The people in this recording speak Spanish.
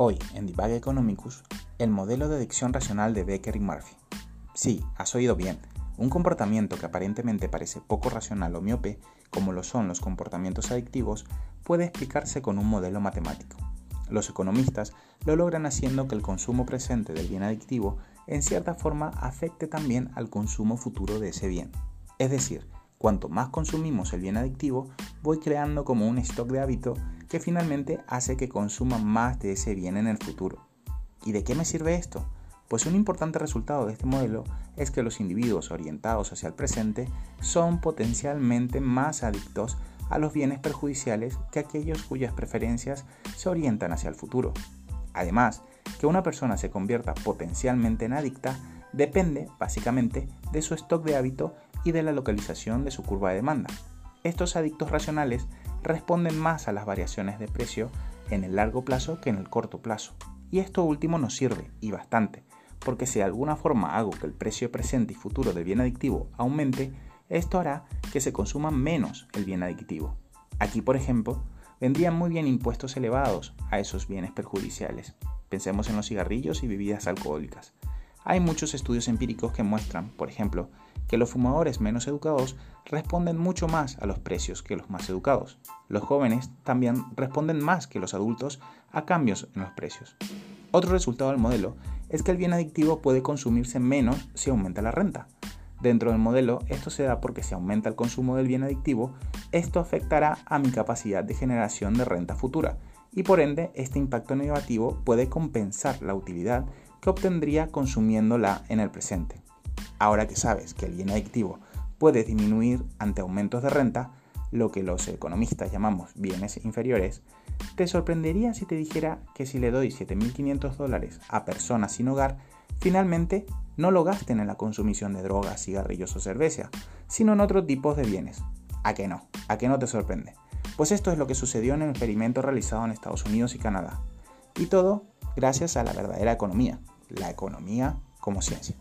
Hoy, en Divag Economicus, el modelo de adicción racional de Becker y Murphy. Sí, has oído bien. Un comportamiento que aparentemente parece poco racional o miope, como lo son los comportamientos adictivos, puede explicarse con un modelo matemático. Los economistas lo logran haciendo que el consumo presente del bien adictivo en cierta forma afecte también al consumo futuro de ese bien. Es decir, cuanto más consumimos el bien adictivo, voy creando como un stock de hábito que finalmente hace que consuma más de ese bien en el futuro. ¿Y de qué me sirve esto? Pues un importante resultado de este modelo es que los individuos orientados hacia el presente son potencialmente más adictos a los bienes perjudiciales que aquellos cuyas preferencias se orientan hacia el futuro. Además, que una persona se convierta potencialmente en adicta depende básicamente de su stock de hábito y de la localización de su curva de demanda. Estos adictos racionales responden más a las variaciones de precio en el largo plazo que en el corto plazo. Y esto último nos sirve, y bastante, porque si de alguna forma hago que el precio presente y futuro del bien adictivo aumente, esto hará que se consuma menos el bien adictivo. Aquí, por ejemplo, vendrían muy bien impuestos elevados a esos bienes perjudiciales. Pensemos en los cigarrillos y bebidas alcohólicas. Hay muchos estudios empíricos que muestran, por ejemplo, que los fumadores menos educados responden mucho más a los precios que los más educados. Los jóvenes también responden más que los adultos a cambios en los precios. Otro resultado del modelo es que el bien adictivo puede consumirse menos si aumenta la renta. Dentro del modelo, esto se da porque si aumenta el consumo del bien adictivo, esto afectará a mi capacidad de generación de renta futura y por ende este impacto negativo puede compensar la utilidad que obtendría consumiéndola en el presente. Ahora que sabes que el bien adictivo puede disminuir ante aumentos de renta, lo que los economistas llamamos bienes inferiores, te sorprendería si te dijera que si le doy 7.500 dólares a personas sin hogar, finalmente no lo gasten en la consumición de drogas, cigarrillos o cerveza, sino en otros tipos de bienes. ¿A qué no? ¿A qué no te sorprende? Pues esto es lo que sucedió en el experimento realizado en Estados Unidos y Canadá. Y todo gracias a la verdadera economía, la economía como ciencia.